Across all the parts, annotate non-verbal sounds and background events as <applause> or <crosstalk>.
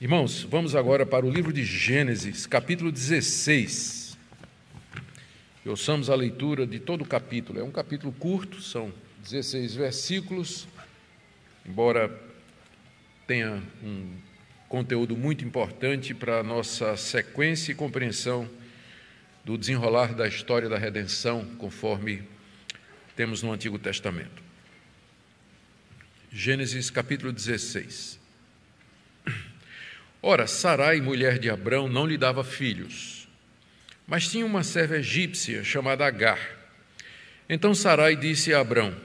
Irmãos, vamos agora para o livro de Gênesis, capítulo 16. E ouçamos a leitura de todo o capítulo. É um capítulo curto, são 16 versículos, embora tenha um conteúdo muito importante para a nossa sequência e compreensão do desenrolar da história da redenção, conforme temos no Antigo Testamento. Gênesis capítulo 16. Ora, Sarai, mulher de Abrão, não lhe dava filhos, mas tinha uma serva egípcia chamada Agar. Então Sarai disse a Abrão: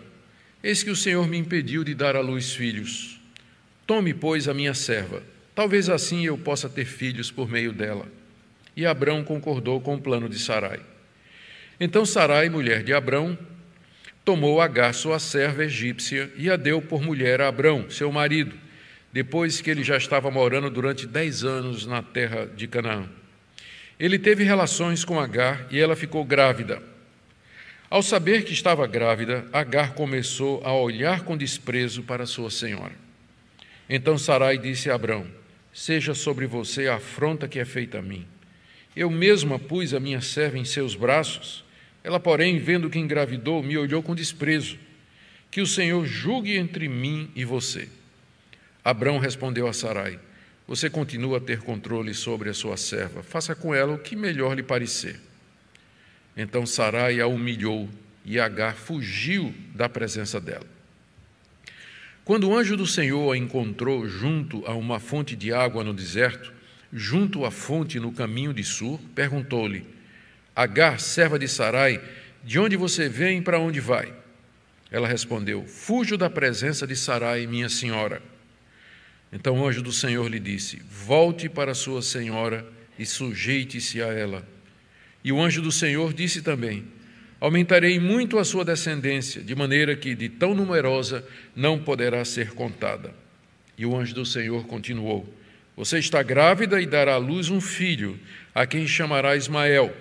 Eis que o Senhor me impediu de dar à luz filhos. Tome, pois, a minha serva. Talvez assim eu possa ter filhos por meio dela. E Abrão concordou com o plano de Sarai. Então Sarai, mulher de Abrão, tomou Agar, sua serva egípcia, e a deu por mulher a Abrão, seu marido depois que ele já estava morando durante dez anos na terra de Canaã. Ele teve relações com Agar e ela ficou grávida. Ao saber que estava grávida, Agar começou a olhar com desprezo para sua senhora. Então Sarai disse a Abrão: Seja sobre você a afronta que é feita a mim. Eu mesma pus a minha serva em seus braços. Ela, porém, vendo que engravidou, me olhou com desprezo. Que o Senhor julgue entre mim e você. Abrão respondeu a Sarai: Você continua a ter controle sobre a sua serva, faça com ela o que melhor lhe parecer. Então Sarai a humilhou e Agar fugiu da presença dela. Quando o anjo do Senhor a encontrou junto a uma fonte de água no deserto, junto à fonte no caminho de Sur, perguntou-lhe: Agar, serva de Sarai, de onde você vem e para onde vai? Ela respondeu: Fujo da presença de Sarai, minha senhora. Então o anjo do Senhor lhe disse: Volte para sua senhora e sujeite-se a ela. E o anjo do Senhor disse também: Aumentarei muito a sua descendência, de maneira que de tão numerosa não poderá ser contada. E o anjo do Senhor continuou: Você está grávida e dará à luz um filho, a quem chamará Ismael,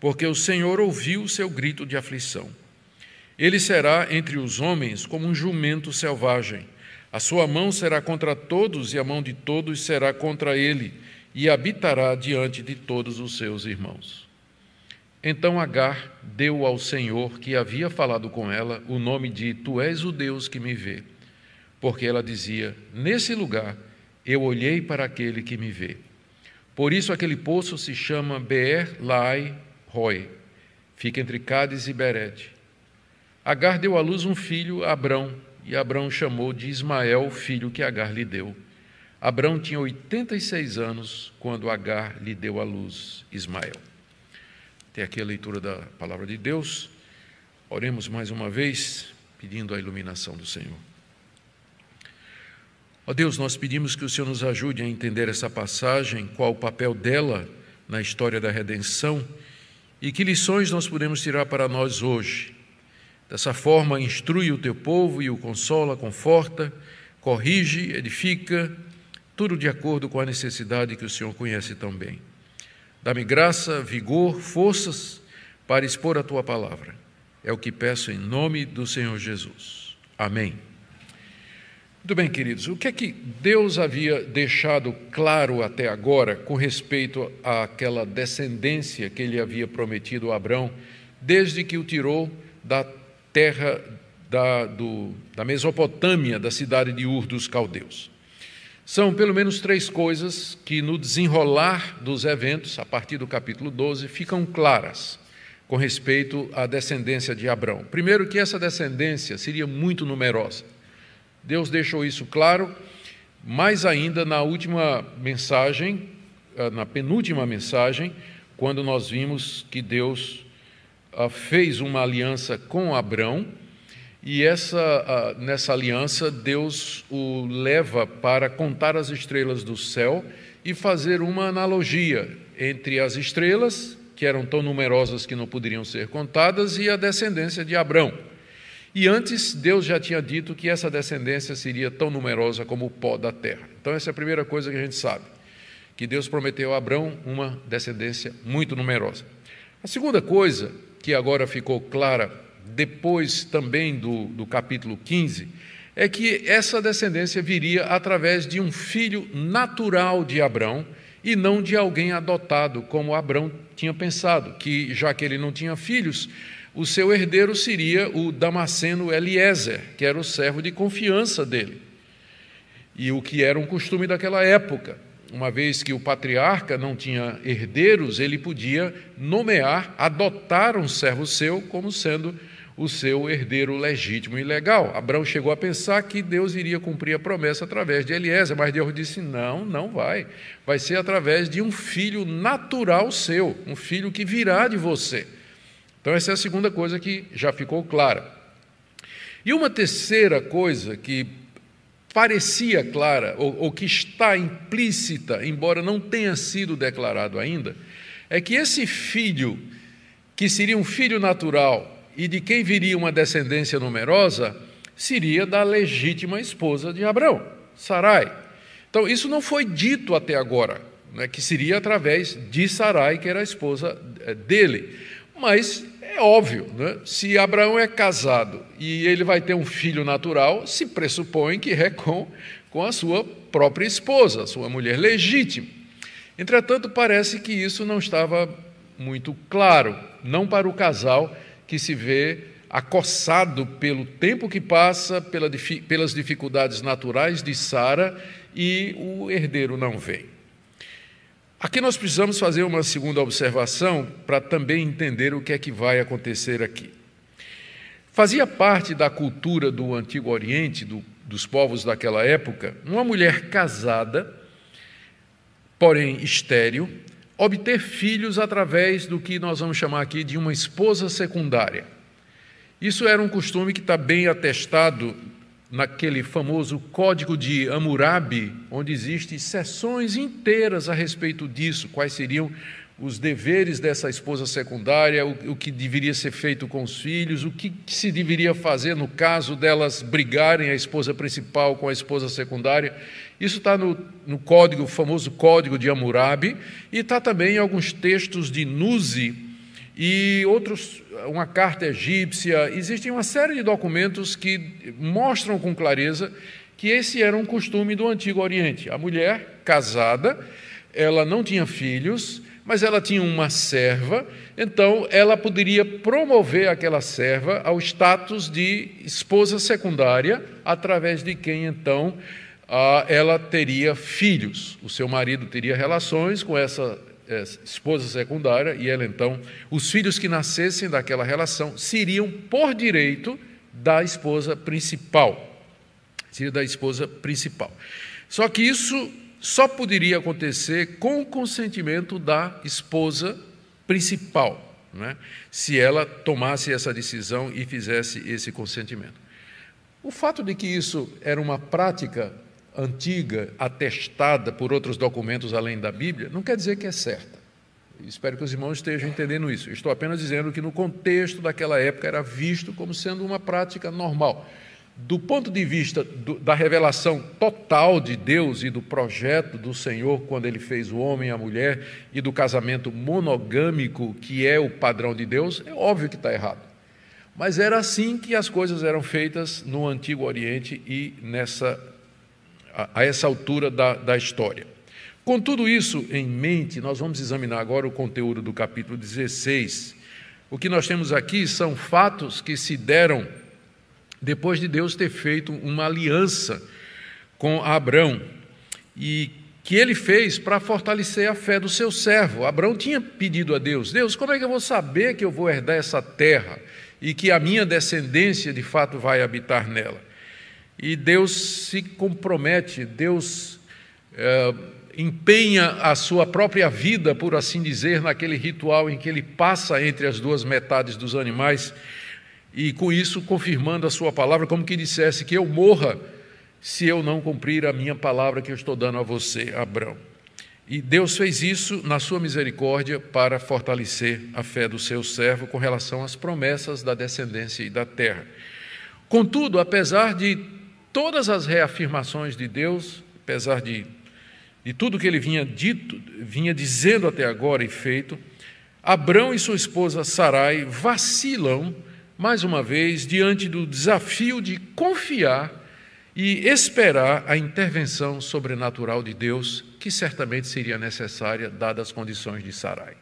porque o Senhor ouviu o seu grito de aflição. Ele será entre os homens como um jumento selvagem a sua mão será contra todos e a mão de todos será contra ele, e habitará diante de todos os seus irmãos. Então Agar deu ao Senhor, que havia falado com ela, o nome de Tu és o Deus que me vê, porque ela dizia: Nesse lugar eu olhei para aquele que me vê. Por isso aquele poço se chama Beer Lai Roy, fica entre Cádiz e Berete. Agar deu à luz um filho, Abrão, e Abraão chamou de Ismael, filho que Agar lhe deu. Abraão tinha 86 anos quando Agar lhe deu à luz Ismael. Tem aqui a leitura da palavra de Deus. Oremos mais uma vez, pedindo a iluminação do Senhor. Ó Deus, nós pedimos que o Senhor nos ajude a entender essa passagem, qual o papel dela na história da redenção e que lições nós podemos tirar para nós hoje Dessa forma, instrui o teu povo e o consola, conforta, corrige, edifica, tudo de acordo com a necessidade que o Senhor conhece tão bem. Dá-me graça, vigor, forças para expor a tua palavra. É o que peço em nome do Senhor Jesus. Amém. Muito bem, queridos, o que é que Deus havia deixado claro até agora com respeito àquela descendência que ele havia prometido a Abraão, desde que o tirou da terra da, do, da Mesopotâmia, da cidade de Ur dos Caldeus. São pelo menos três coisas que, no desenrolar dos eventos, a partir do capítulo 12, ficam claras com respeito à descendência de Abraão. Primeiro, que essa descendência seria muito numerosa. Deus deixou isso claro, mais ainda na última mensagem, eh, na penúltima mensagem, quando nós vimos que Deus ah, fez uma aliança com Abrão, e essa, nessa aliança Deus o leva para contar as estrelas do céu e fazer uma analogia entre as estrelas, que eram tão numerosas que não poderiam ser contadas, e a descendência de Abrão. E antes, Deus já tinha dito que essa descendência seria tão numerosa como o pó da terra. Então, essa é a primeira coisa que a gente sabe: que Deus prometeu a Abrão uma descendência muito numerosa. A segunda coisa que agora ficou clara depois também do, do capítulo 15, é que essa descendência viria através de um filho natural de Abrão e não de alguém adotado, como Abrão tinha pensado, que já que ele não tinha filhos, o seu herdeiro seria o Damasceno Eliezer, que era o servo de confiança dele. E o que era um costume daquela época. Uma vez que o patriarca não tinha herdeiros, ele podia nomear, adotar um servo seu como sendo o seu herdeiro legítimo e legal. Abraão chegou a pensar que Deus iria cumprir a promessa através de Eliezer, mas Deus disse: não, não vai. Vai ser através de um filho natural seu, um filho que virá de você. Então, essa é a segunda coisa que já ficou clara. E uma terceira coisa que parecia clara, ou, ou que está implícita, embora não tenha sido declarado ainda, é que esse filho, que seria um filho natural, e de quem viria uma descendência numerosa seria da legítima esposa de Abraão, Sarai. Então, isso não foi dito até agora, né, que seria através de Sarai, que era a esposa eh, dele. Mas é óbvio, né, se Abraão é casado e ele vai ter um filho natural, se pressupõe que é com, com a sua própria esposa, sua mulher legítima. Entretanto, parece que isso não estava muito claro, não para o casal que se vê acossado pelo tempo que passa, pela, pelas dificuldades naturais de Sara e o herdeiro não vem. Aqui nós precisamos fazer uma segunda observação para também entender o que é que vai acontecer aqui. Fazia parte da cultura do Antigo Oriente, do, dos povos daquela época, uma mulher casada, porém estéril, obter filhos através do que nós vamos chamar aqui de uma esposa secundária. Isso era um costume que está bem atestado naquele famoso Código de Hammurabi, onde existem sessões inteiras a respeito disso, quais seriam os deveres dessa esposa secundária, o, o, que deveria ser feito com os filhos, o que se deveria fazer no caso delas brigarem a esposa principal com a esposa secundária. Isso está no, no código, o famoso Código de Hammurabi, e está também em alguns textos de Nuzi e outros, uma carta egípcia. Existem uma série de documentos que mostram com clareza que esse era um costume do Antigo Oriente. A mulher casada, ela não tinha filhos, mas ela tinha uma serva, então ela poderia promover aquela serva ao status de esposa secundária, através de quem então ela teria filhos. O seu marido teria relações com essa esposa secundária e ela então, os filhos que nascessem daquela relação seriam por direito da esposa principal. Seria da esposa principal. Só que isso só poderia acontecer com o consentimento da esposa principal, né? se ela tomasse essa decisão e fizesse esse consentimento. O fato de que isso era uma prática antiga, atestada por outros documentos além da Bíblia, não quer dizer que é certa. Espero que os irmãos estejam entendendo isso. Estou apenas dizendo que no contexto daquela época era visto como sendo uma prática normal do ponto de vista do, da revelação total de Deus e do projeto do Senhor, quando ele fez o homem e a mulher, e do casamento monogâmico, que é o padrão de Deus, é óbvio que está errado. Mas era assim que as coisas eram feitas no Antigo Oriente e nessa, a, essa altura da, da história. Com tudo isso em mente, nós vamos examinar agora o conteúdo do capítulo 16. O que nós temos aqui são fatos que se deram depois de Deus ter feito uma aliança com Abraão e que ele fez para fortalecer a fé do seu servo. Abraão tinha pedido a Deus: Deus, como é que eu vou saber que eu vou herdar essa terra e que a minha descendência de fato vai habitar nela? E Deus se compromete, Deus é, empenha a sua própria vida, por assim dizer, naquele ritual em que ele passa entre as duas metades dos animais e com isso confirmando a sua palavra, como que dissesse que eu morra se eu não cumprir a minha palavra que eu estou dando a você, Abraão. E Deus fez isso na sua misericórdia para fortalecer a fé do seu servo com relação às promessas da descendência e da terra. Contudo, apesar de todas as reafirmações de Deus, apesar de, de tudo que ele vinha dito, vinha dizendo até agora e feito, Abrão e sua esposa Sarai vacilam mais uma vez, diante do desafio de confiar e esperar a intervenção sobrenatural de Deus, que certamente seria necessária, dadas as condições de Sarai.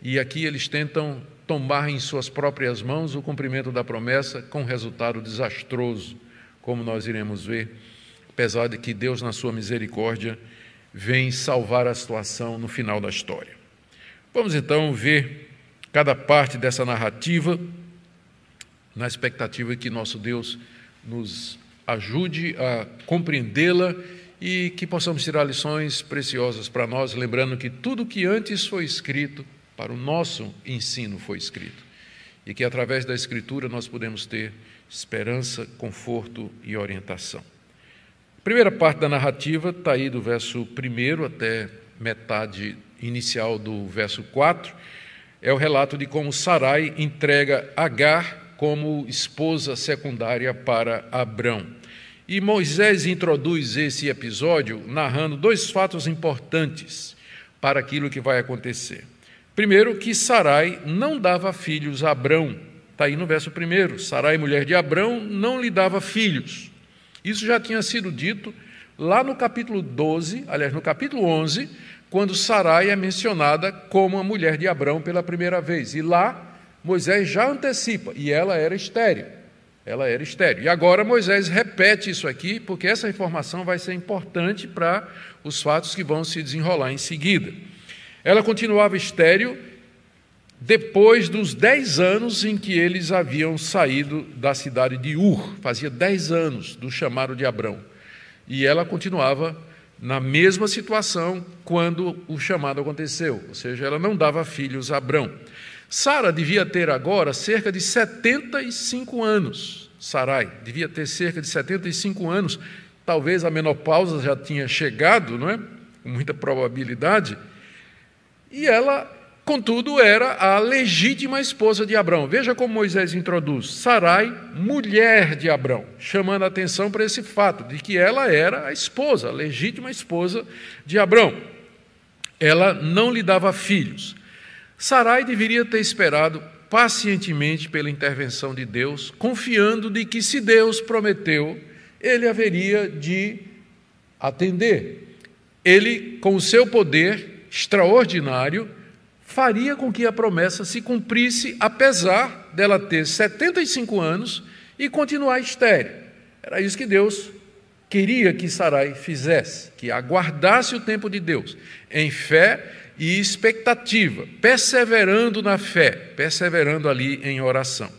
E aqui eles tentam tomar em suas próprias mãos o cumprimento da promessa, com resultado desastroso, como nós iremos ver, apesar de que Deus, na sua misericórdia, vem salvar a situação no final da história. Vamos então ver cada parte dessa narrativa, na expectativa que nosso Deus nos ajude a compreendê-la e que possamos tirar lições preciosas para nós, lembrando que tudo que antes foi escrito para o nosso ensino foi escrito. E que através da Escritura nós podemos ter esperança, conforto e orientação. A primeira parte da narrativa está aí do verso 1 até metade inicial do verso 4. É o relato de como Sarai entrega Agar como esposa secundária para Abrão. E Moisés introduz esse episódio narrando dois fatos importantes para aquilo que vai acontecer. Primeiro, que Sarai não dava filhos a Abrão. Está aí no verso primeiro. Sarai, mulher de Abrão, não lhe dava filhos. Isso já tinha sido dito lá no capítulo 12, aliás, no capítulo 11, quando Sarai é mencionada como a mulher de Abrão pela primeira vez. E lá Moisés já antecipa, e ela era estéril ela era estéril. E agora Moisés repete isso aqui, porque essa informação vai ser importante para os fatos que vão se desenrolar em seguida. Ela continuava estéril depois dos dez anos em que eles haviam saído da cidade de Ur, fazia dez anos do chamado de Abrão. E ela continuava na mesma situação quando o chamado aconteceu, ou seja, ela não dava filhos a Abrão. Sara devia ter agora cerca de 75 anos. Sarai devia ter cerca de 75 anos. Talvez a menopausa já tinha chegado, não é? Com muita probabilidade. E ela, contudo, era a legítima esposa de Abraão. Veja como Moisés introduz: Sarai, mulher de Abraão, chamando a atenção para esse fato de que ela era a esposa, a legítima esposa de Abraão. Ela não lhe dava filhos. Sarai deveria ter esperado pacientemente pela intervenção de Deus, confiando de que se Deus prometeu, ele haveria de atender. Ele, com o seu poder extraordinário, faria com que a promessa se cumprisse, apesar dela ter 75 anos e continuar estéril. Era isso que Deus queria que Sarai fizesse, que aguardasse o tempo de Deus, em fé e expectativa, perseverando na fé, perseverando ali em oração.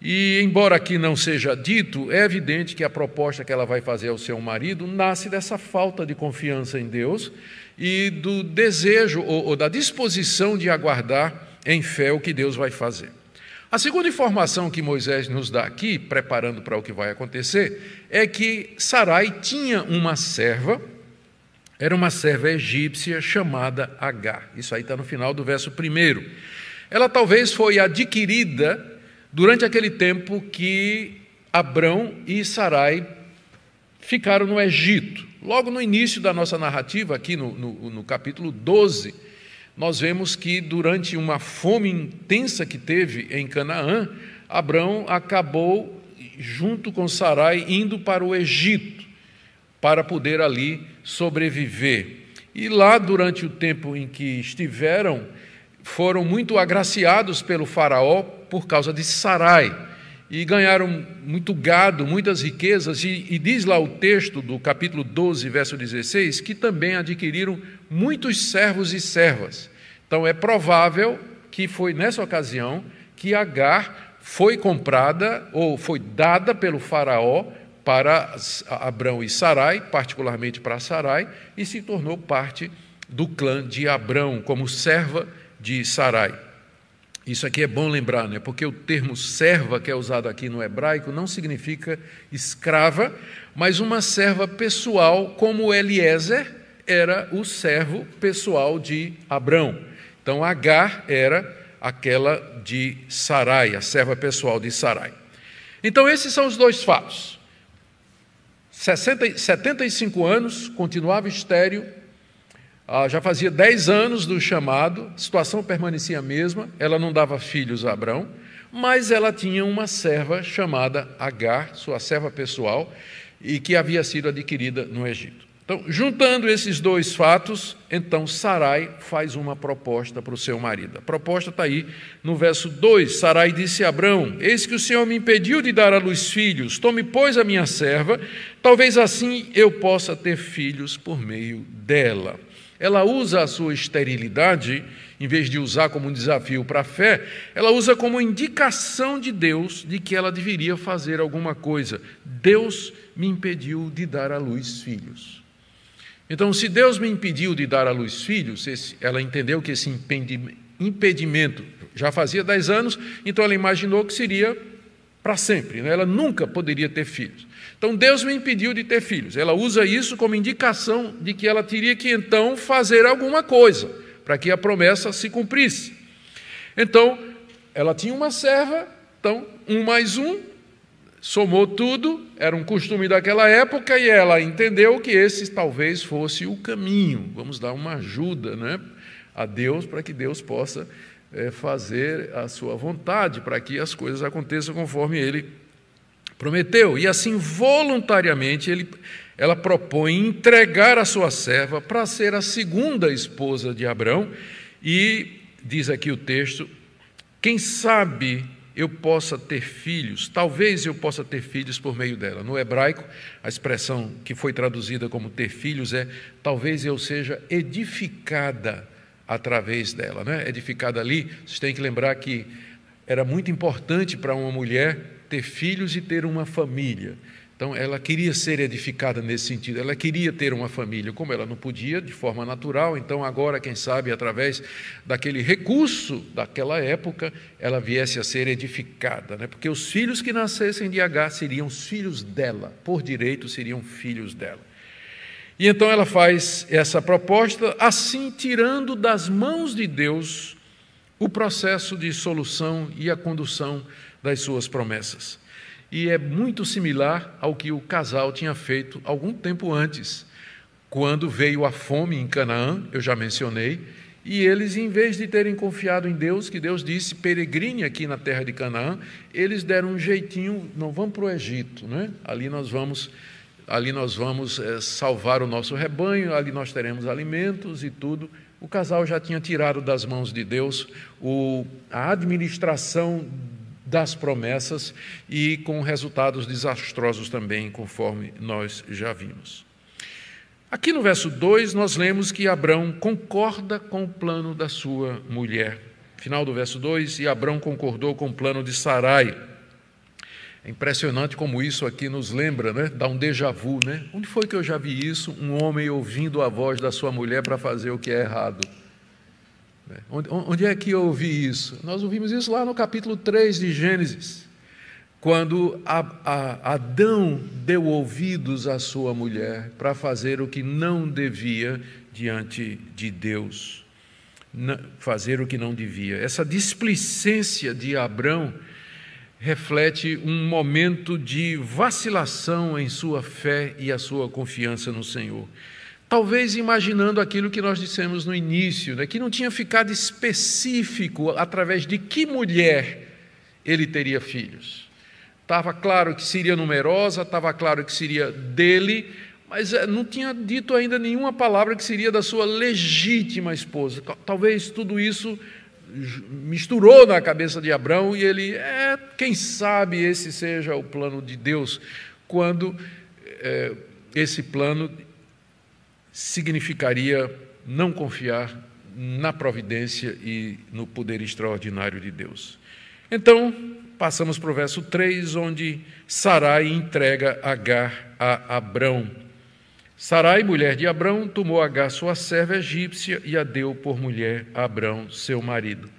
E, embora aqui não seja dito, é evidente que a proposta que ela vai fazer ao seu marido nasce dessa falta de confiança em Deus e do desejo ou, ou da disposição de aguardar em fé o que Deus vai fazer. A segunda informação que Moisés nos dá aqui, preparando para o que vai acontecer, é que Sarai tinha uma serva era uma serva egípcia chamada Agar. Isso aí está no final do verso primeiro. Ela talvez foi adquirida durante aquele tempo que Abrão e Sarai ficaram no Egito. Logo no início da nossa narrativa, aqui no, no, no capítulo 12, nós vemos que durante uma fome intensa que teve em Canaã, Abrão acabou, junto com Sarai, indo para o Egito para poder ali sobreviver. E lá, durante o tempo em que estiveram, foram muito agraciados pelo Faraó por causa de Sarai. E ganharam muito gado, muitas riquezas, e, e diz lá o texto do capítulo 12, verso 16, que também adquiriram muitos servos e servas. Então é provável que foi nessa ocasião que Agar foi comprada ou foi dada pelo Faraó para Abrão e Sarai, particularmente para Sarai, e se tornou parte do clã de Abrão, como serva de Sarai. Isso aqui é bom lembrar, né? porque o termo serva, que é usado aqui no hebraico, não significa escrava, mas uma serva pessoal, como Eliezer era o servo pessoal de Abrão. Então, Agar era aquela de Sarai, a serva pessoal de Sarai. Então, esses são os dois fatos. 60, 75 anos, continuava estéreo, já fazia 10 anos do chamado, a situação permanecia a mesma, ela não dava filhos a Abraão, mas ela tinha uma serva chamada Agar, sua serva pessoal, e que havia sido adquirida no Egito. Então, juntando esses dois fatos, então Sarai faz uma proposta para o seu marido. A proposta está aí no verso 2. Sarai disse a Abrão: Eis que o Senhor me impediu de dar à luz filhos, tome, pois, a minha serva, talvez assim eu possa ter filhos por meio dela. Ela usa a sua esterilidade, em vez de usar como um desafio para a fé, ela usa como indicação de Deus de que ela deveria fazer alguma coisa. Deus me impediu de dar à luz filhos. Então, se Deus me impediu de dar à luz filhos, ela entendeu que esse impedimento já fazia dez anos, então ela imaginou que seria para sempre, né? ela nunca poderia ter filhos. Então, Deus me impediu de ter filhos. Ela usa isso como indicação de que ela teria que então fazer alguma coisa para que a promessa se cumprisse. Então, ela tinha uma serva, então, um mais um somou tudo, era um costume daquela época e ela entendeu que esse talvez fosse o caminho. Vamos dar uma ajuda né, a Deus para que Deus possa é, fazer a sua vontade, para que as coisas aconteçam conforme ele prometeu. E assim, voluntariamente, ele, ela propõe entregar a sua serva para ser a segunda esposa de Abraão. E diz aqui o texto: quem sabe eu possa ter filhos, talvez eu possa ter filhos por meio dela. No hebraico, a expressão que foi traduzida como ter filhos é talvez eu seja edificada através dela. Né? Edificada ali, vocês têm que lembrar que era muito importante para uma mulher ter filhos e ter uma família. Então, ela queria ser edificada nesse sentido, ela queria ter uma família, como ela não podia de forma natural, então, agora, quem sabe, através daquele recurso daquela época, ela viesse a ser edificada, né? porque os filhos que nascessem de H seriam os filhos dela, por direito seriam filhos dela. E então ela faz essa proposta, assim tirando das mãos de Deus o processo de solução e a condução das suas promessas e é muito similar ao que o casal tinha feito algum tempo antes, quando veio a fome em Canaã, eu já mencionei, e eles, em vez de terem confiado em Deus, que Deus disse, peregrine aqui na terra de Canaã, eles deram um jeitinho, não vamos para o Egito, né? ali nós vamos, ali nós vamos é, salvar o nosso rebanho, ali nós teremos alimentos e tudo. O casal já tinha tirado das mãos de Deus o, a administração das promessas e com resultados desastrosos também, conforme nós já vimos. Aqui no verso 2, nós lemos que Abrão concorda com o plano da sua mulher. Final do verso 2, e Abrão concordou com o plano de Sarai. Impressionante como isso aqui nos lembra, né? dá um déjà vu. Né? Onde foi que eu já vi isso? Um homem ouvindo a voz da sua mulher para fazer o que é errado. Né? Onde, é que eu ouvi isso? Nós ouvimos isso lá no capítulo 3 de Gênesis, quando Adão deu ouvidos à sua mulher para fazer o que não devia diante de Deus. Fazer o que não devia. Essa displicência de Abrão reflete um momento de vacilação em sua fé e a sua confiança no Senhor. Talvez imaginando aquilo que nós dissemos no início, né, que não tinha ficado específico através de que mulher ele teria filhos. Estava claro que seria numerosa, estava claro que seria dele, mas eh, não tinha dito ainda nenhuma palavra que seria da sua legítima esposa. Talvez tudo isso misturou na cabeça de Abraão e ele, é, quem sabe esse seja o plano de Deus, quando é, esse plano significaria não confiar na providência e no poder extraordinário de Deus. Então, passamos para o verso 3, onde Sarai entrega Agar a Abrão. Sarai, mulher de Abrão, tomou Agar, sua serva egípcia, e a deu por mulher a Abrão, seu marido.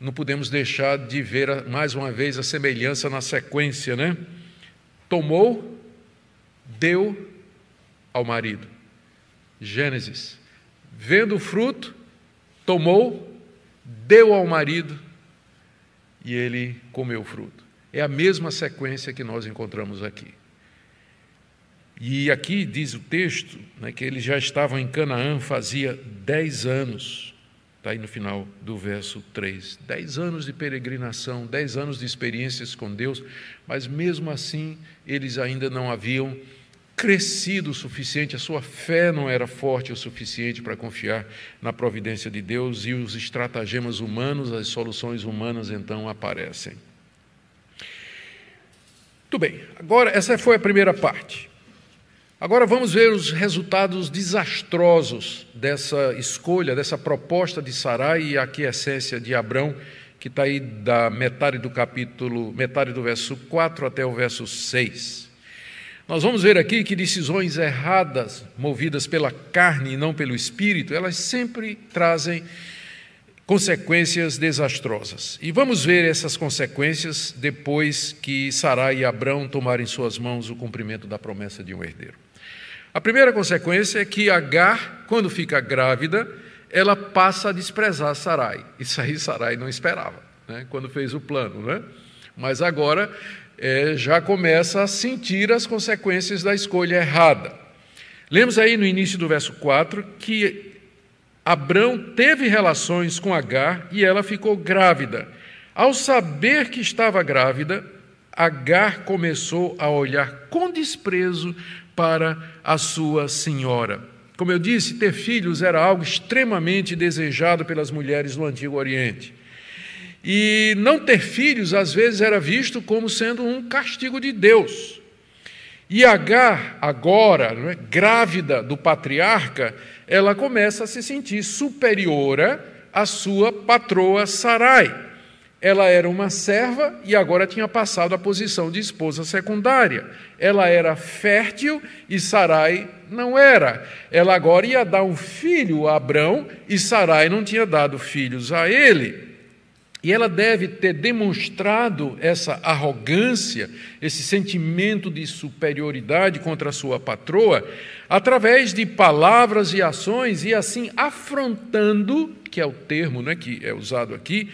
Não podemos deixar de ver mais uma vez a semelhança na sequência, né? Tomou, deu ao marido. Gênesis. Vendo o fruto, tomou, deu ao marido e ele comeu o fruto. É a mesma sequência que nós encontramos aqui. E aqui diz o texto né, que eles já estavam em Canaã fazia dez anos. Está aí no final do verso 3. Dez anos de peregrinação, dez anos de experiências com Deus, mas mesmo assim eles ainda não haviam crescido o suficiente, a sua fé não era forte o suficiente para confiar na providência de Deus e os estratagemas humanos, as soluções humanas então aparecem. Muito bem, agora essa foi a primeira parte. Agora vamos ver os resultados desastrosos dessa escolha, dessa proposta de Sarai e a aquiescência de Abrão, que está aí da metade do capítulo, metade do verso 4 até o verso 6. Nós vamos ver aqui que decisões erradas, movidas pela carne e não pelo espírito, elas sempre trazem consequências desastrosas. E vamos ver essas consequências depois que Sarai e Abrão tomarem em suas mãos o cumprimento da promessa de um herdeiro. A primeira consequência é que Agar, quando fica grávida, ela passa a desprezar Sarai. Isso aí Sarai não esperava, né? quando fez o plano. Né? Mas agora é, já começa a sentir as consequências da escolha errada. Lemos aí no início do verso 4 que Abrão teve relações com Agar e ela ficou grávida. Ao saber que estava grávida, Agar começou a olhar com desprezo para a sua senhora. Como eu disse, ter filhos era algo extremamente desejado pelas mulheres no Antigo Oriente. E não ter filhos, às vezes, era visto como sendo um castigo de Deus. E Agar, agora, é, grávida do patriarca, ela começa a se sentir superiora à sua patroa Sarai. Ela era uma serva e agora tinha passado à posição de esposa secundária. Ela era fértil e Sarai não era. Ela agora ia dar um filho a Abrão e Sarai não tinha dado filhos a ele. E ela deve ter demonstrado essa arrogância, esse sentimento de superioridade contra a sua patroa, através de palavras e ações, e assim afrontando, que é o termo né, que é usado aqui,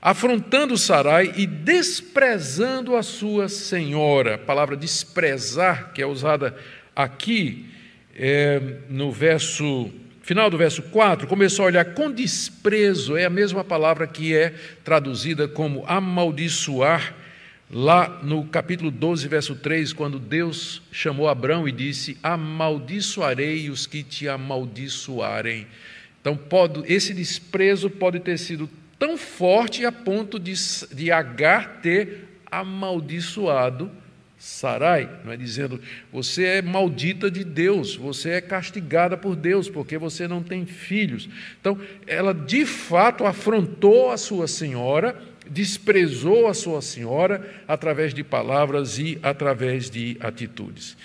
afrontando Sarai e desprezando a sua senhora. A palavra desprezar, que é usada aqui é, no verso final do verso 4, começou a olhar com desprezo, é a mesma palavra que é traduzida como amaldiçoar, lá no capítulo 12, verso 3, quando Deus chamou Abraão e disse: Amaldiçoarei os que te amaldiçoarem. Então, pode, esse desprezo pode ter sido tão forte a ponto de, de Agar ter amaldiçoado Sarai, não é dizendo você é maldita de Deus, você é castigada por Deus porque você não tem filhos. Então, ela de fato afrontou a sua senhora, desprezou a sua senhora através de palavras e através de atitudes.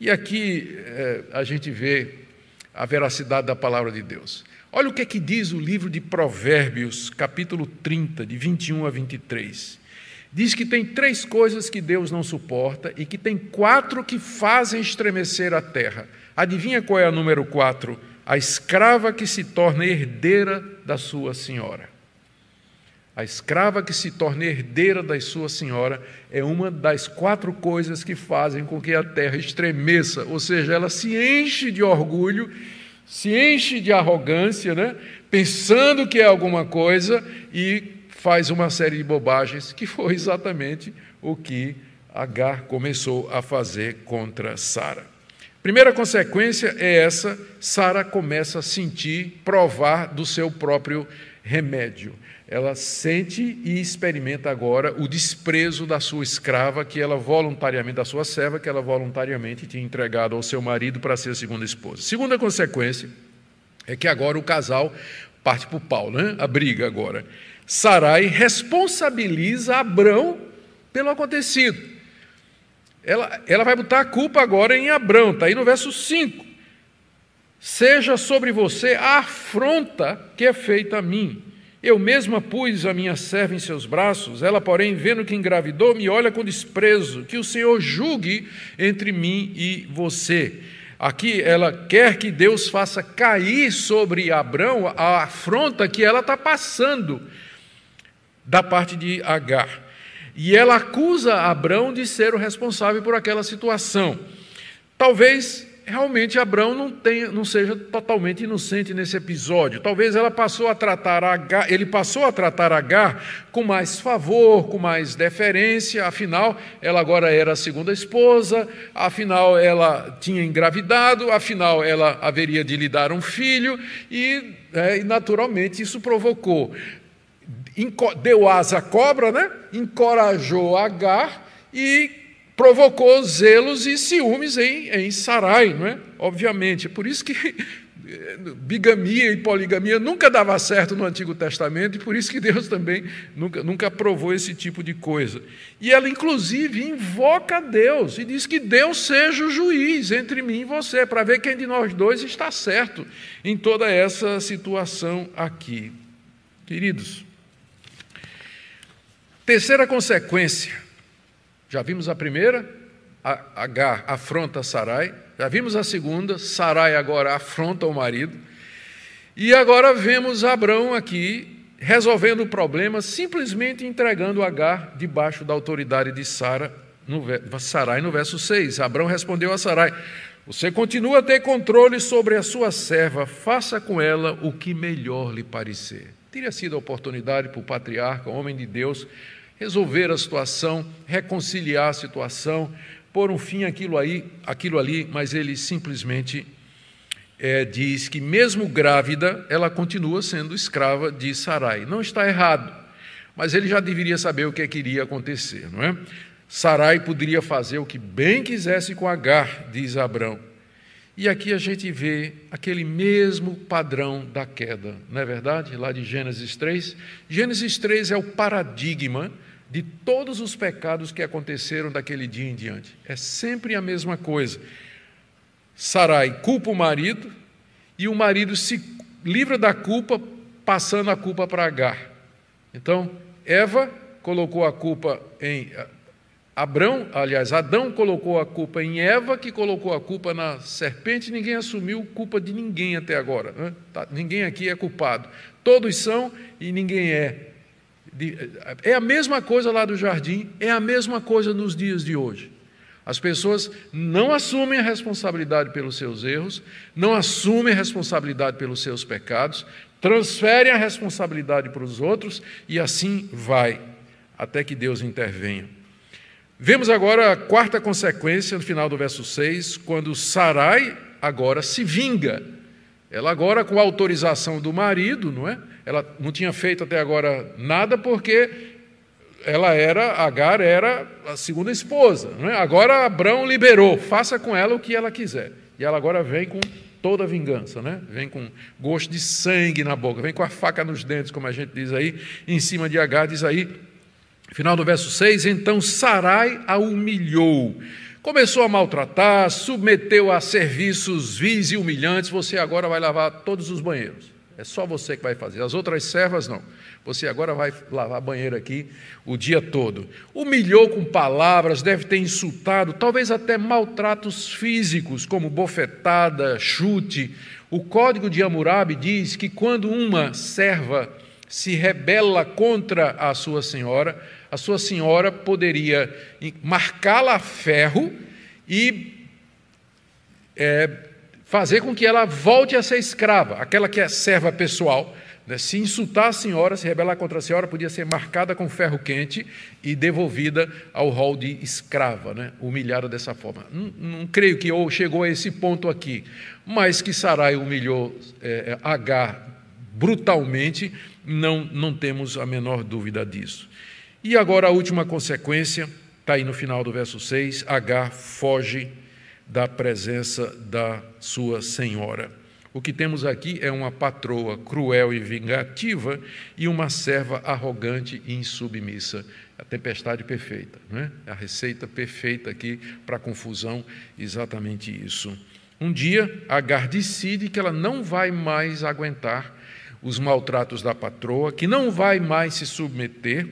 E aqui é, a gente vê a veracidade da palavra de Deus. Olha o que é que diz o livro de Provérbios, capítulo 30, de 21 a 23. Diz que tem três coisas que Deus não suporta e que tem quatro que fazem estremecer a terra. Adivinha qual é a número quatro? A escrava que se torna herdeira da sua senhora. A escrava que se torna herdeira da sua senhora é uma das quatro coisas que fazem com que a terra estremeça, ou seja, ela se enche de orgulho, se enche de arrogância, né? pensando que é alguma coisa e faz uma série de bobagens, que foi exatamente o que Agar começou a fazer contra Sara. Primeira consequência é essa: Sara começa a sentir, provar do seu próprio remédio. Ela sente e experimenta agora o desprezo da sua escrava, que ela voluntariamente, da sua serva, que ela voluntariamente tinha entregado ao seu marido para ser a segunda esposa. Segunda consequência é que agora o casal parte para o pau, né? a briga agora. Sarai responsabiliza Abrão pelo acontecido. Ela, ela vai botar a culpa agora em Abrão, está aí no verso 5. Seja sobre você a afronta que é feita a mim. Eu mesma pus a minha serva em seus braços, ela, porém, vendo que engravidou, me olha com desprezo, que o Senhor julgue entre mim e você. Aqui ela quer que Deus faça cair sobre Abrão a afronta que ela está passando da parte de Agar. E ela acusa Abrão de ser o responsável por aquela situação. Talvez realmente Abraão não, tenha, não seja totalmente inocente nesse episódio. Talvez ela passou a tratar ele passou a tratar Agar com mais favor, com mais deferência, afinal, ela agora era a segunda esposa, afinal, ela tinha engravidado, afinal, ela haveria de lhe dar um filho, e, é, naturalmente isso provocou. Deu asa à cobra, né? encorajou Agar e provocou zelos e ciúmes em, em Sarai, não é? Obviamente. É por isso que <laughs> bigamia e poligamia nunca dava certo no Antigo Testamento e por isso que Deus também nunca, nunca aprovou esse tipo de coisa. E ela, inclusive, invoca Deus e diz que Deus seja o juiz entre mim e você, para ver quem de nós dois está certo em toda essa situação aqui. Queridos, terceira consequência já vimos a primeira, Agar afronta Sarai. Já vimos a segunda, Sarai agora afronta o marido. E agora vemos Abraão aqui resolvendo o problema, simplesmente entregando Agar debaixo da autoridade de Sara, no, Sarai no verso 6. Abraão respondeu a Sarai: Você continua a ter controle sobre a sua serva, faça com ela o que melhor lhe parecer. Teria sido a oportunidade para o patriarca, homem de Deus, resolver a situação, reconciliar a situação, pôr um fim àquilo, aí, àquilo ali, mas ele simplesmente é, diz que, mesmo grávida, ela continua sendo escrava de Sarai. Não está errado, mas ele já deveria saber o que, é que iria acontecer, não é? Sarai poderia fazer o que bem quisesse com Agar, diz Abrão. E aqui a gente vê aquele mesmo padrão da queda, não é verdade? Lá de Gênesis 3. Gênesis 3 é o paradigma de todos os pecados que aconteceram daquele dia em diante. É sempre a mesma coisa. Sarai culpa o marido e o marido se livra da culpa, passando a culpa para Agar. Então, Eva colocou a culpa em Abrão, aliás, Adão colocou a culpa em Eva, que colocou a culpa na serpente, ninguém assumiu culpa de ninguém até agora. Né? Tá, ninguém aqui é culpado. Todos são e ninguém é. É a mesma coisa lá do jardim, é a mesma coisa nos dias de hoje. As pessoas não assumem a responsabilidade pelos seus erros, não assumem a responsabilidade pelos seus pecados, transferem a responsabilidade para os outros e assim vai, até que Deus intervenha. Vemos agora a quarta consequência no final do verso 6, quando Sarai agora se vinga. Ela agora, com a autorização do marido, não é? Ela não tinha feito até agora nada porque ela era, Agar era a segunda esposa. É? Agora Abraão liberou, faça com ela o que ela quiser. E ela agora vem com toda a vingança, né? vem com gosto de sangue na boca, vem com a faca nos dentes, como a gente diz aí, em cima de Agar, diz aí, final do verso 6, então Sarai a humilhou, começou a maltratar, submeteu a serviços vis e humilhantes, você agora vai lavar todos os banheiros. É só você que vai fazer. As outras servas não. Você agora vai lavar banheiro aqui o dia todo. Humilhou com palavras, deve ter insultado, talvez até maltratos físicos, como bofetada, chute. O código de Hammurabi diz que quando uma serva se rebela contra a sua senhora, a sua senhora poderia marcá-la a ferro e é, fazer com que ela volte a ser escrava, aquela que é serva pessoal. Né? Se insultar a senhora, se rebelar contra a senhora, podia ser marcada com ferro quente e devolvida ao rol de escrava, né? humilhada dessa forma. Não, não creio que chegou a esse ponto aqui, mas que Sarai humilhou é, é, brutalmente, não, não temos a menor dúvida disso. E agora a última consequência, está aí no final do verso 6, Agar foge da presença da sua senhora. O que temos aqui é uma patroa cruel e vingativa e uma serva arrogante e insubmissa. A tempestade perfeita, não é? A receita perfeita aqui para a confusão, exatamente isso. Um dia, Agar decide que ela não vai mais aguentar os maltratos da patroa, que não vai mais se submeter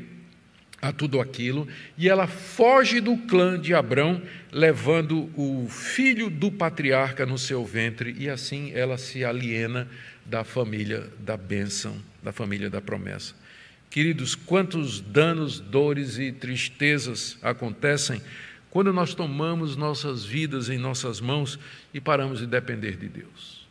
a tudo aquilo, e ela foge do clã de Abrão, levando o filho do patriarca no seu ventre, e assim ela se aliena da família da bênção, da família da promessa. Queridos, quantos danos, dores e tristezas acontecem quando nós tomamos nossas vidas em nossas mãos e paramos de depender de Deus.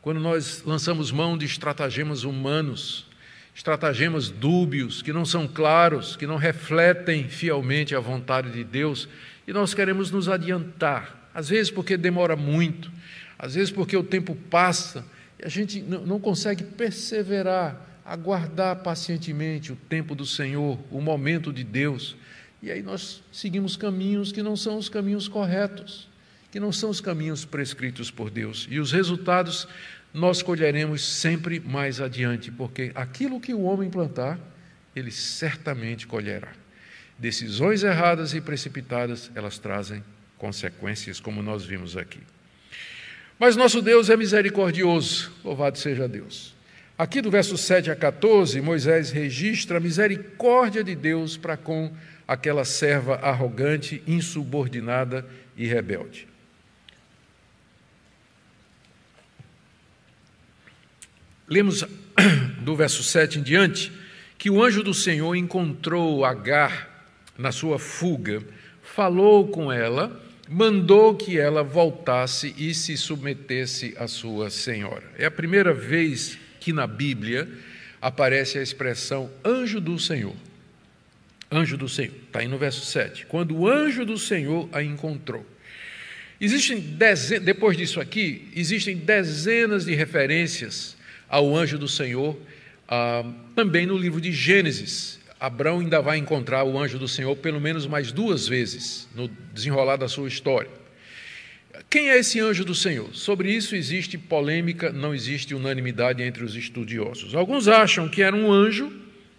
Quando nós lançamos mão de estratagemas humanos, estratagemas dúbios, que não são claros, que não refletem fielmente a vontade de Deus, e nós queremos nos adiantar, às vezes porque demora muito, às vezes porque o tempo passa, e a gente não consegue perseverar, aguardar pacientemente o tempo do Senhor, o momento de Deus. E aí nós seguimos caminhos que não são os caminhos corretos, que não são os caminhos prescritos por Deus. E os resultados nós colheremos sempre mais adiante, porque aquilo que o homem plantar, ele certamente colherá. Decisões erradas e precipitadas, elas trazem consequências, como nós vimos aqui. Mas nosso Deus é misericordioso, louvado seja Deus. Aqui do verso 7 a 14, Moisés registra a misericórdia de Deus para com aquela serva arrogante, insubordinada e rebelde. Lemos <clears throat> do verso 7 em diante que o anjo do Senhor encontrou Agar na sua fuga, falou com ela, mandou que ela voltasse e se submetesse à sua senhora. É a primeira vez que na Bíblia aparece a expressão anjo do Senhor anjo do Senhor. Está aí no verso 7. Quando o anjo do Senhor a encontrou. Existem dezenas, depois disso aqui, existem dezenas de referências ao anjo do Senhor, ah, também no livro de Gênesis. Abraão ainda vai encontrar o anjo do Senhor pelo menos mais duas vezes no desenrolar da sua história. Quem é esse anjo do Senhor? Sobre isso existe polêmica, não existe unanimidade entre os estudiosos. Alguns acham que era um anjo,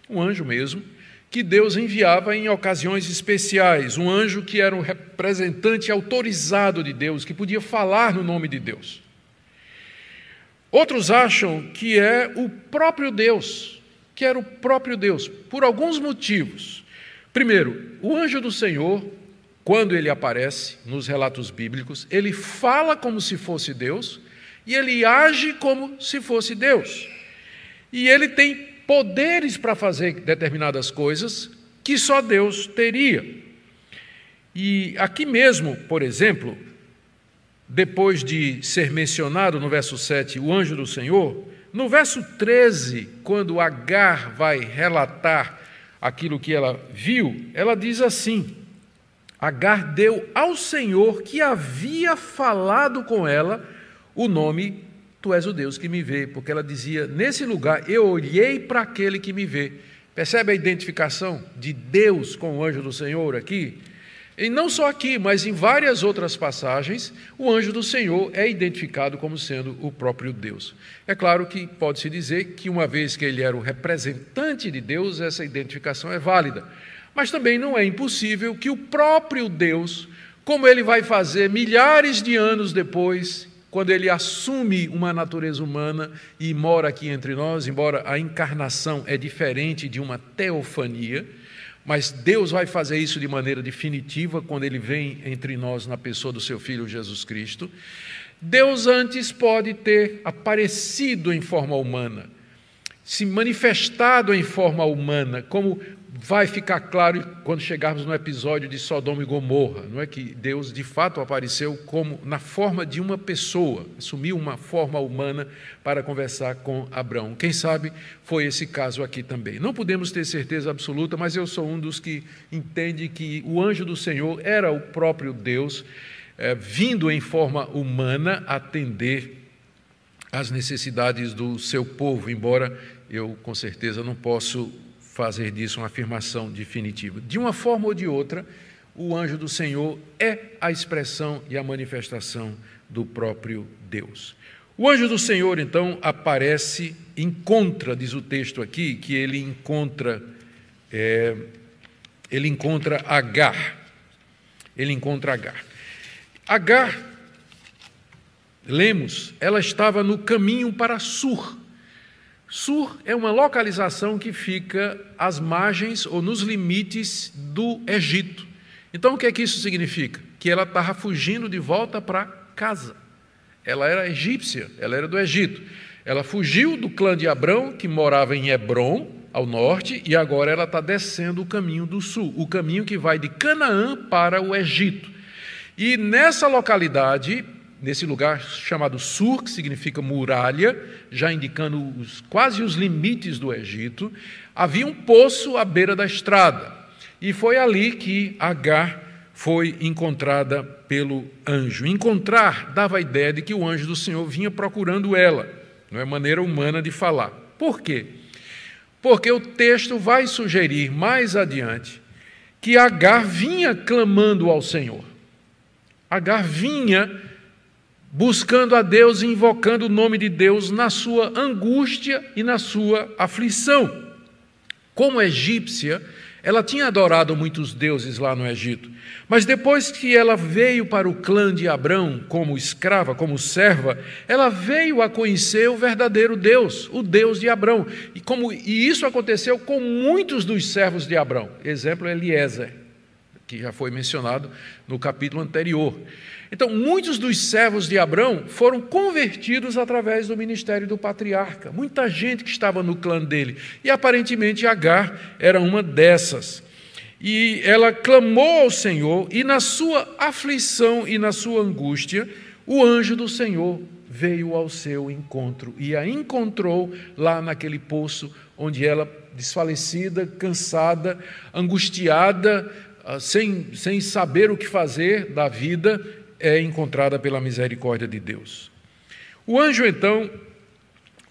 um anjo mesmo, que Deus enviava em ocasiões especiais, um anjo que era um representante autorizado de Deus, que podia falar no nome de Deus. Outros acham que é o próprio Deus, que era o próprio Deus, por alguns motivos. Primeiro, o anjo do Senhor, quando ele aparece nos relatos bíblicos, ele fala como se fosse Deus e ele age como se fosse Deus. E ele tem poderes para fazer determinadas coisas que só Deus teria. E aqui mesmo, por exemplo, depois de ser mencionado no verso 7 o anjo do Senhor, no verso 13, quando Agar vai relatar aquilo que ela viu, ela diz assim: Agar deu ao Senhor que havia falado com ela o nome Tu és o Deus que me vê, porque ela dizia: Nesse lugar eu olhei para aquele que me vê. Percebe a identificação de Deus com o anjo do Senhor aqui? E não só aqui, mas em várias outras passagens, o anjo do Senhor é identificado como sendo o próprio Deus. É claro que pode-se dizer que, uma vez que ele era o representante de Deus, essa identificação é válida. Mas também não é impossível que o próprio Deus, como ele vai fazer milhares de anos depois, quando ele assume uma natureza humana e mora aqui entre nós, embora a encarnação é diferente de uma teofania, mas Deus vai fazer isso de maneira definitiva quando ele vem entre nós na pessoa do seu filho Jesus Cristo. Deus antes pode ter aparecido em forma humana, se manifestado em forma humana, como vai ficar claro quando chegarmos no episódio de Sodoma e Gomorra, não é que Deus de fato apareceu como na forma de uma pessoa, assumiu uma forma humana para conversar com Abraão. Quem sabe foi esse caso aqui também. Não podemos ter certeza absoluta, mas eu sou um dos que entende que o anjo do Senhor era o próprio Deus, é, vindo em forma humana atender às necessidades do seu povo, embora eu com certeza não posso fazer disso uma afirmação definitiva. De uma forma ou de outra, o anjo do Senhor é a expressão e a manifestação do próprio Deus. O anjo do Senhor, então, aparece, encontra, diz o texto aqui, que ele encontra, é, ele encontra Agar. Ele encontra Agar. Agar, lemos, ela estava no caminho para Sur, Sur é uma localização que fica às margens ou nos limites do Egito. Então, o que é que isso significa? Que ela estava fugindo de volta para casa. Ela era egípcia, ela era do Egito. Ela fugiu do clã de Abrão, que morava em Hebron, ao norte, e agora ela está descendo o caminho do sul, o caminho que vai de Canaã para o Egito. E nessa localidade, nesse lugar chamado Sur, que significa muralha, já indicando os, quase os limites do Egito, havia um poço à beira da estrada. E foi ali que Agar foi encontrada pelo anjo. Encontrar dava a ideia de que o anjo do Senhor vinha procurando ela, não é maneira humana de falar. Por quê? Porque o texto vai sugerir mais adiante que Agar vinha clamando ao Senhor. Agar vinha buscando a Deus, invocando o nome de Deus na sua angústia e na sua aflição. Como egípcia, ela tinha adorado muitos deuses lá no Egito, mas depois que ela veio para o clã de Abrão como escrava, como serva, ela veio a conhecer o verdadeiro Deus, o Deus de Abrão. E, como, e isso aconteceu com muitos dos servos de Abrão. Exemplo, Eliezer, que já foi mencionado no capítulo anterior. Então, muitos dos servos de Abrão foram convertidos através do ministério do patriarca. Muita gente que estava no clã dele. E aparentemente Agar era uma dessas. E ela clamou ao Senhor, e na sua aflição e na sua angústia, o anjo do Senhor veio ao seu encontro e a encontrou lá naquele poço onde ela, desfalecida, cansada, angustiada, ah, sem, sem saber o que fazer da vida, é encontrada pela misericórdia de Deus. O anjo então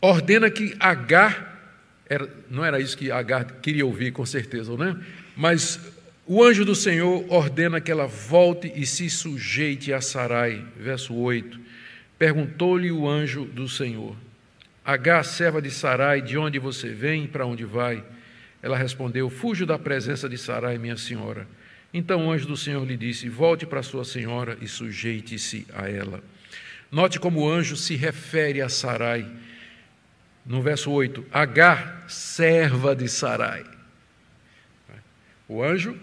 ordena que Agar, era, não era isso que Agar queria ouvir com certeza, não é? Mas o anjo do Senhor ordena que ela volte e se sujeite a Sarai, verso 8. Perguntou-lhe o anjo do Senhor: Agar, serva de Sarai, de onde você vem e para onde vai? Ela respondeu: Fujo da presença de Sarai, minha senhora. Então o anjo do Senhor lhe disse: Volte para sua senhora e sujeite-se a ela. Note como o anjo se refere a Sarai. No verso 8, Agar, serva de Sarai. O anjo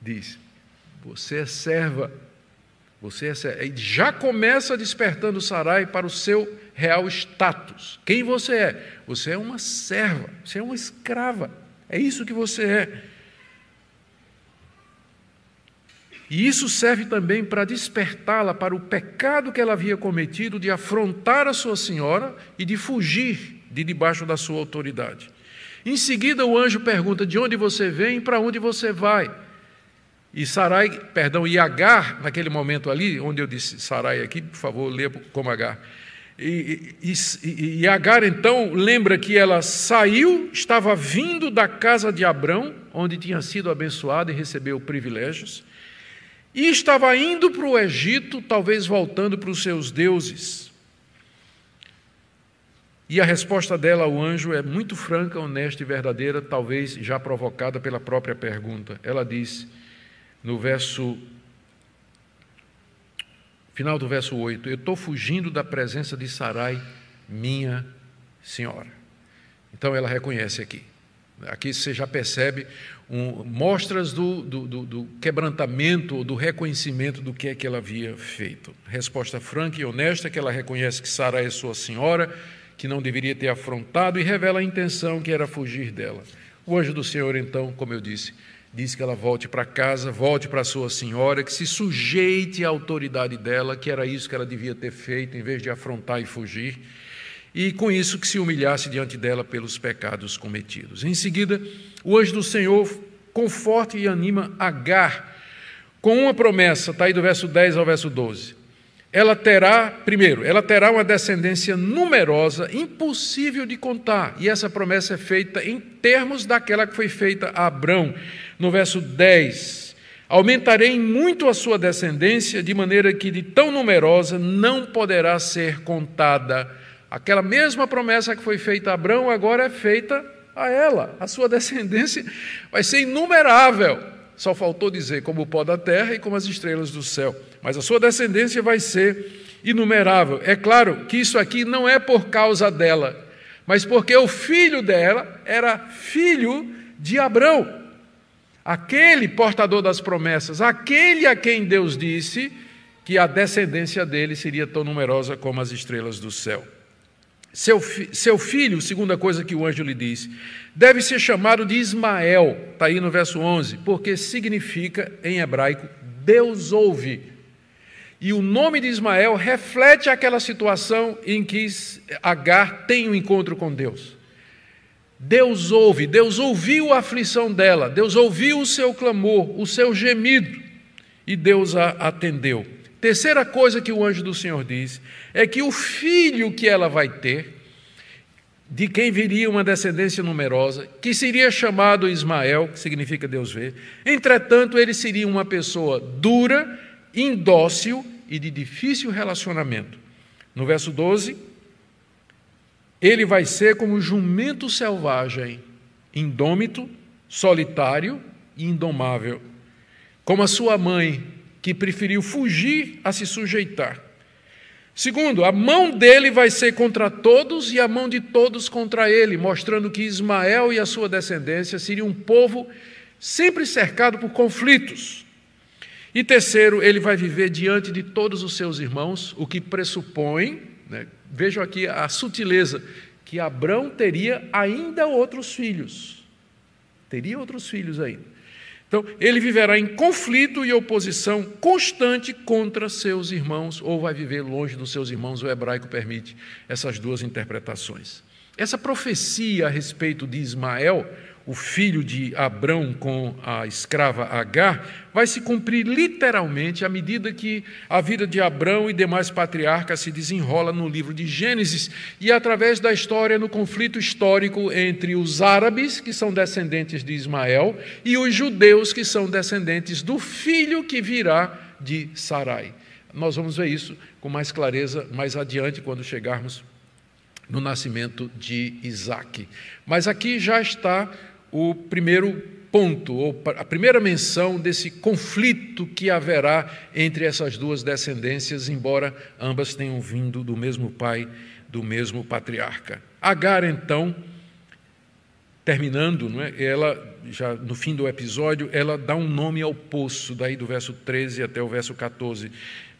diz: Você é serva. Você é serva. E já começa despertando Sarai para o seu real status. Quem você é? Você é uma serva, você é uma escrava. É isso que você é. E isso serve também para despertá-la para o pecado que ela havia cometido de afrontar a sua senhora e de fugir de debaixo da sua autoridade. Em seguida, o anjo pergunta: De onde você vem e para onde você vai? E Sarai, perdão, e Agar, naquele momento ali, onde eu disse Sarai aqui, por favor, leia como Agar. E, e, e, e Agar então lembra que ela saiu, estava vindo da casa de Abrão, onde tinha sido abençoada e recebeu privilégios, e estava indo para o Egito, talvez voltando para os seus deuses. E a resposta dela ao anjo é muito franca, honesta e verdadeira, talvez já provocada pela própria pergunta. Ela diz, no verso. Final do verso 8: Eu estou fugindo da presença de Sarai, minha senhora. Então ela reconhece aqui. Aqui você já percebe um, mostras do, do, do, do quebrantamento, do reconhecimento do que é que ela havia feito. Resposta franca e honesta, que ela reconhece que Sara é sua senhora, que não deveria ter afrontado, e revela a intenção que era fugir dela. O anjo do Senhor, então, como eu disse, diz que ela volte para casa, volte para sua senhora, que se sujeite à autoridade dela, que era isso que ela devia ter feito, em vez de afrontar e fugir e com isso que se humilhasse diante dela pelos pecados cometidos. Em seguida, o anjo do Senhor conforta e anima Agar com uma promessa, está aí do verso 10 ao verso 12. Ela terá, primeiro, ela terá uma descendência numerosa, impossível de contar, e essa promessa é feita em termos daquela que foi feita a Abrão, no verso 10. Aumentarei muito a sua descendência, de maneira que de tão numerosa não poderá ser contada Aquela mesma promessa que foi feita a Abraão agora é feita a ela. A sua <laughs> descendência vai ser inumerável. Só faltou dizer como o pó da terra e como as estrelas do céu. Mas a sua descendência vai ser inumerável. É claro que isso aqui não é por causa dela, mas porque o filho dela era filho de Abraão. Aquele portador das promessas, aquele a quem Deus disse que a descendência dele seria tão numerosa como as estrelas do céu. Seu, seu filho, segunda coisa que o anjo lhe disse, deve ser chamado de Ismael, está aí no verso 11, porque significa em hebraico Deus ouve. E o nome de Ismael reflete aquela situação em que Agar tem um encontro com Deus. Deus ouve, Deus ouviu a aflição dela, Deus ouviu o seu clamor, o seu gemido, e Deus a atendeu. Terceira coisa que o anjo do Senhor diz é que o filho que ela vai ter, de quem viria uma descendência numerosa, que seria chamado Ismael, que significa Deus vê, entretanto, ele seria uma pessoa dura, indócil e de difícil relacionamento. No verso 12, ele vai ser como jumento selvagem, indômito, solitário e indomável, como a sua mãe, que preferiu fugir a se sujeitar. Segundo, a mão dele vai ser contra todos e a mão de todos contra ele, mostrando que Ismael e a sua descendência seriam um povo sempre cercado por conflitos. E terceiro, ele vai viver diante de todos os seus irmãos, o que pressupõe né? Vejam aqui a sutileza, que Abraão teria ainda outros filhos. Teria outros filhos ainda. Então, ele viverá em conflito e oposição constante contra seus irmãos, ou vai viver longe dos seus irmãos, o hebraico permite essas duas interpretações. Essa profecia a respeito de Ismael o filho de Abrão com a escrava Agar, vai se cumprir literalmente à medida que a vida de Abrão e demais patriarcas se desenrola no livro de Gênesis e através da história no conflito histórico entre os árabes, que são descendentes de Ismael, e os judeus, que são descendentes do filho que virá de Sarai. Nós vamos ver isso com mais clareza mais adiante quando chegarmos no nascimento de Isaac. Mas aqui já está o primeiro ponto, ou a primeira menção desse conflito que haverá entre essas duas descendências, embora ambas tenham vindo do mesmo pai, do mesmo patriarca. Agar, então, terminando, é? ela já no fim do episódio, ela dá um nome ao poço, daí do verso 13 até o verso 14.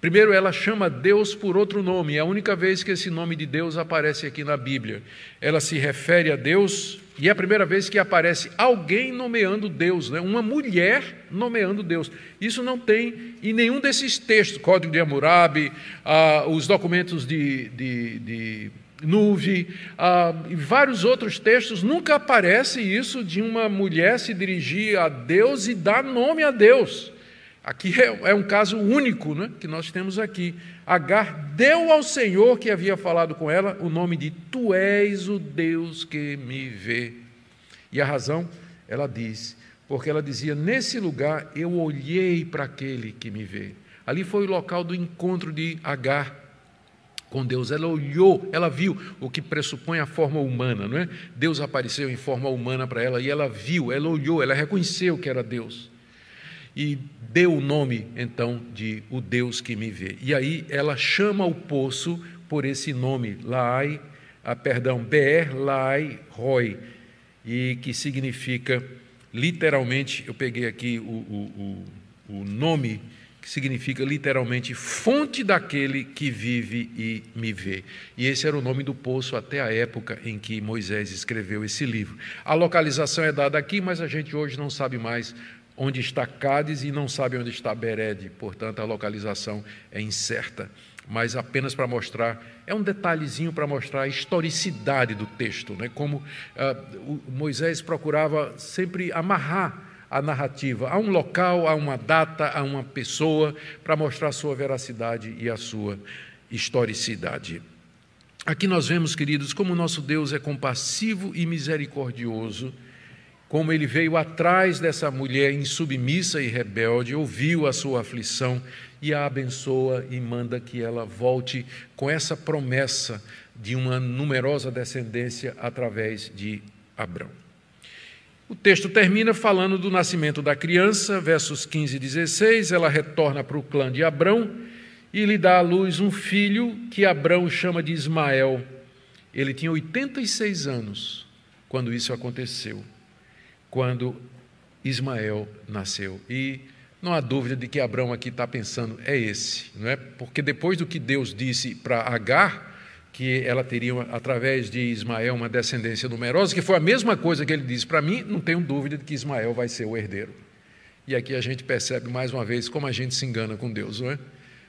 Primeiro, ela chama Deus por outro nome, é a única vez que esse nome de Deus aparece aqui na Bíblia. Ela se refere a Deus, e é a primeira vez que aparece alguém nomeando Deus, né? uma mulher nomeando Deus. Isso não tem em nenhum desses textos, Código de Hammurabi, ah, os documentos de, de, de Nuve, ah, e vários outros textos, nunca aparece isso de uma mulher se dirigir a Deus e dar nome a Deus. Aqui é, é, um caso único né, que nós temos aqui. Agar deu ao Senhor que havia falado com ela o nome de Tu és o Deus que me vê. E a razão, ela diz, porque ela dizia: Nesse lugar eu olhei para aquele que me vê. Ali foi o local do encontro de Agar com Deus. Ela olhou, ela viu o que pressupõe a forma humana, não é? Deus apareceu em forma humana para ela e ela viu, ela olhou, ela reconheceu que era Deus e deu o nome então de o Deus que me vê. E aí ela chama o poço por esse nome, Lai, ah, perdão, Ber Lai Roy, e que significa literalmente, eu peguei aqui o, o, o, o nome que significa literalmente fonte daquele que vive e me vê. E esse era o nome do poço até a época em que Moisés escreveu esse livro. A localização é dada aqui, mas a gente hoje não sabe mais onde está Cádiz e não sabe onde está Berede, portanto a localização é incerta. Mas apenas para mostrar, é um detalhezinho para mostrar a historicidade do texto, né? como uh, Moisés procurava sempre amarrar a narrativa a um local, a uma data, a uma pessoa, para mostrar a sua veracidade e a sua historicidade. Aqui nós vemos, queridos, como nosso Deus é compassivo e misericordioso como ele veio atrás dessa mulher insubmissa e rebelde, ouviu a sua aflição e a abençoa e manda que ela volte com essa promessa de uma numerosa descendência através de Abrão. O texto termina falando do nascimento da criança, versos 15 e 16. Ela retorna para o clã de Abrão e lhe dá à luz um filho que Abrão chama de Ismael. Ele tinha 86 anos quando isso aconteceu quando Ismael nasceu. E não há dúvida de que Abraão aqui está pensando, é esse, não é? Porque depois do que Deus disse para Agar, que ela teria, através de Ismael, uma descendência numerosa, que foi a mesma coisa que ele disse para mim, não tenho dúvida de que Ismael vai ser o herdeiro. E aqui a gente percebe mais uma vez como a gente se engana com Deus, não é?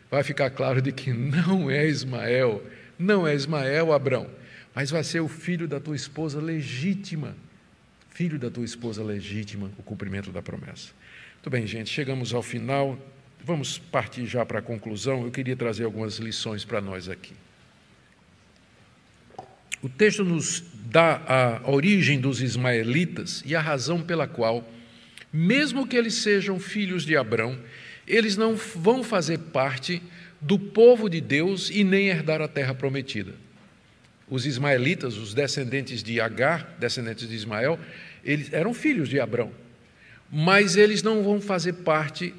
Vai ficar claro de que não é Ismael, não é Ismael, Abrão, mas vai ser o filho da tua esposa legítima, filho da tua esposa legítima, o cumprimento da promessa. Muito bem, gente, chegamos ao final, vamos partir já para a conclusão. Eu queria trazer algumas lições para nós aqui. O texto nos dá a origem dos ismaelitas e a razão pela qual, mesmo que eles sejam filhos de Abrão, eles não vão fazer parte do povo de Deus e nem herdar a terra prometida. Os ismaelitas, os descendentes de Agar, descendentes de Ismael, eles eram filhos de Abrão, mas eles não vão fazer parte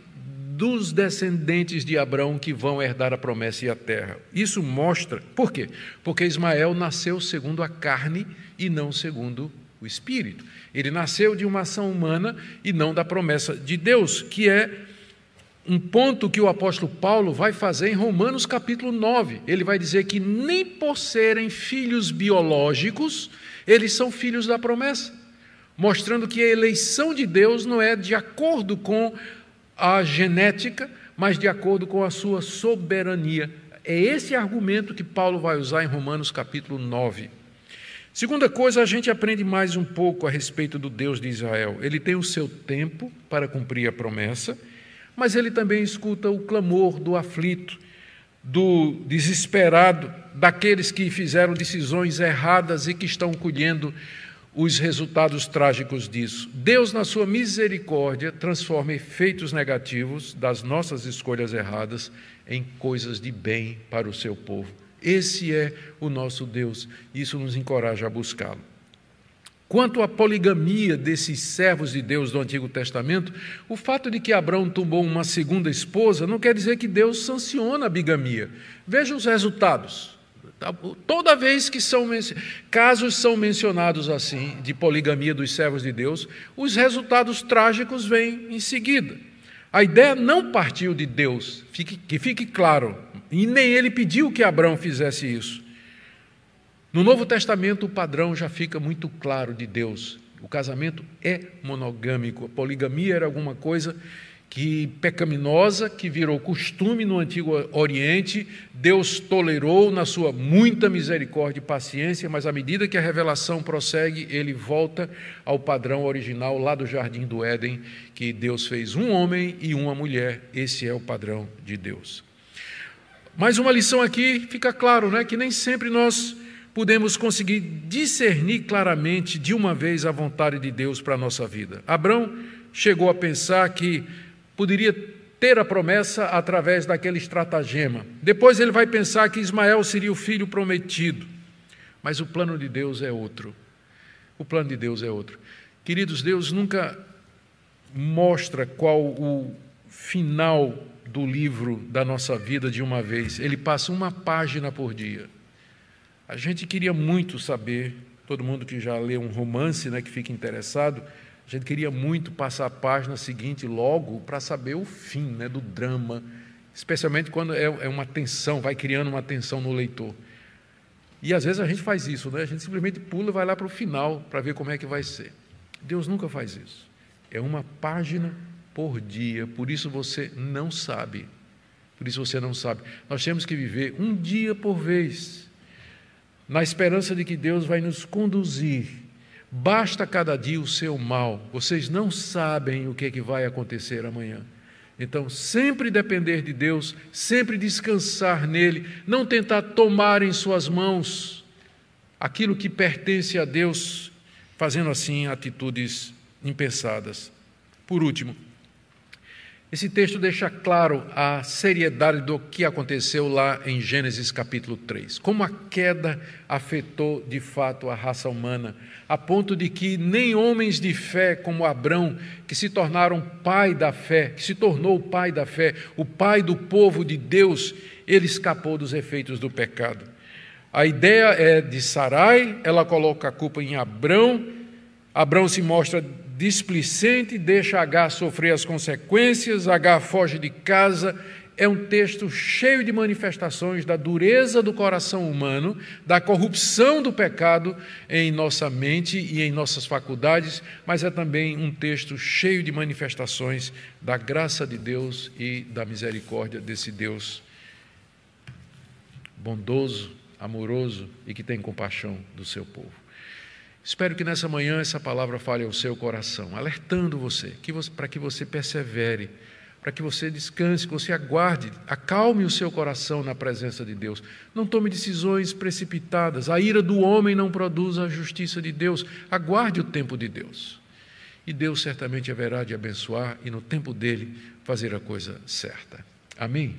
dos descendentes de Abraão que vão herdar a promessa e a terra. Isso mostra, por quê? Porque Ismael nasceu segundo a carne e não segundo o espírito. Ele nasceu de uma ação humana e não da promessa de Deus, que é um ponto que o apóstolo Paulo vai fazer em Romanos capítulo 9. Ele vai dizer que nem por serem filhos biológicos, eles são filhos da promessa, mostrando que a eleição de Deus não é de acordo com a genética, mas de acordo com a sua soberania. É esse argumento que Paulo vai usar em Romanos capítulo 9. Segunda coisa, a gente aprende mais um pouco a respeito do Deus de Israel. Ele tem o seu tempo para cumprir a promessa, mas ele também escuta o clamor do aflito, do desesperado, daqueles que fizeram decisões erradas e que estão colhendo os resultados trágicos disso. Deus, na sua misericórdia, transforma efeitos negativos das nossas escolhas erradas em coisas de bem para o seu povo. Esse é o nosso Deus, isso nos encoraja a buscá-lo. Quanto à poligamia desses servos de Deus do Antigo Testamento, o fato de que Abraão tomou uma segunda esposa não quer dizer que Deus sanciona a bigamia. Veja os resultados. Tá toda vez que são casos são mencionados assim, de poligamia dos servos de Deus, os resultados trágicos vêm em seguida. A ideia não partiu de Deus, que fique claro, e nem ele pediu que Abraão fizesse isso. No Novo Testamento, o padrão já fica muito claro de Deus. O casamento é monogâmico. A poligamia era alguma coisa que pecaminosa, que virou costume no Antigo Oriente, Deus tolerou na sua muita misericórdia e paciência, mas à medida que a revelação prossegue, ele volta ao padrão original lá do jardim do Éden, que Deus fez um homem e uma mulher. Esse é o padrão de Deus. Mais uma lição aqui, fica claro, né, que nem sempre nós podemos conseguir discernir claramente de uma vez a vontade de Deus para a nossa vida. Abraão chegou a pensar que poderia ter a promessa através daquele estratagema. Depois ele vai pensar que Ismael seria o filho prometido. Mas o plano de Deus é outro. O plano de Deus é outro. Queridos, Deus nunca mostra qual o final do livro da nossa vida de uma vez. Ele passa uma página por dia. A gente queria muito saber, todo mundo que já lê um romance, né, que fica interessado, a gente queria muito passar a página seguinte logo para saber o fim né, do drama, especialmente quando é, é uma tensão, vai criando uma tensão no leitor. E às vezes a gente faz isso, né? a gente simplesmente pula e vai lá para o final para ver como é que vai ser. Deus nunca faz isso. É uma página por dia, por isso você não sabe. Por isso você não sabe. Nós temos que viver um dia por vez, na esperança de que Deus vai nos conduzir Basta cada dia o seu mal, vocês não sabem o que, é que vai acontecer amanhã. Então, sempre depender de Deus, sempre descansar nele, não tentar tomar em suas mãos aquilo que pertence a Deus, fazendo assim atitudes impensadas. Por último, esse texto deixa claro a seriedade do que aconteceu lá em Gênesis capítulo 3. Como a queda afetou de fato a raça humana, a ponto de que nem homens de fé como Abrão, que se tornaram pai da fé, que se tornou o pai da fé, o pai do povo de Deus, ele escapou dos efeitos do pecado. A ideia é de Sarai, ela coloca a culpa em Abrão, Abrão se mostra displicente, deixa H sofrer as consequências, H foge de casa, é um texto cheio de manifestações da dureza do coração humano, da corrupção do pecado em nossa mente e em nossas faculdades, mas é também um texto cheio de manifestações da graça de Deus e da misericórdia desse Deus bondoso, amoroso e que tem compaixão do seu povo. Espero que nessa manhã essa palavra fale ao seu coração, alertando você, você para que você persevere para que você descanse, que você aguarde, acalme o seu coração na presença de Deus. Não tome decisões precipitadas. A ira do homem não produz a justiça de Deus. Aguarde o tempo de Deus. E Deus certamente haverá de abençoar e, no tempo dele, fazer a coisa certa. Amém?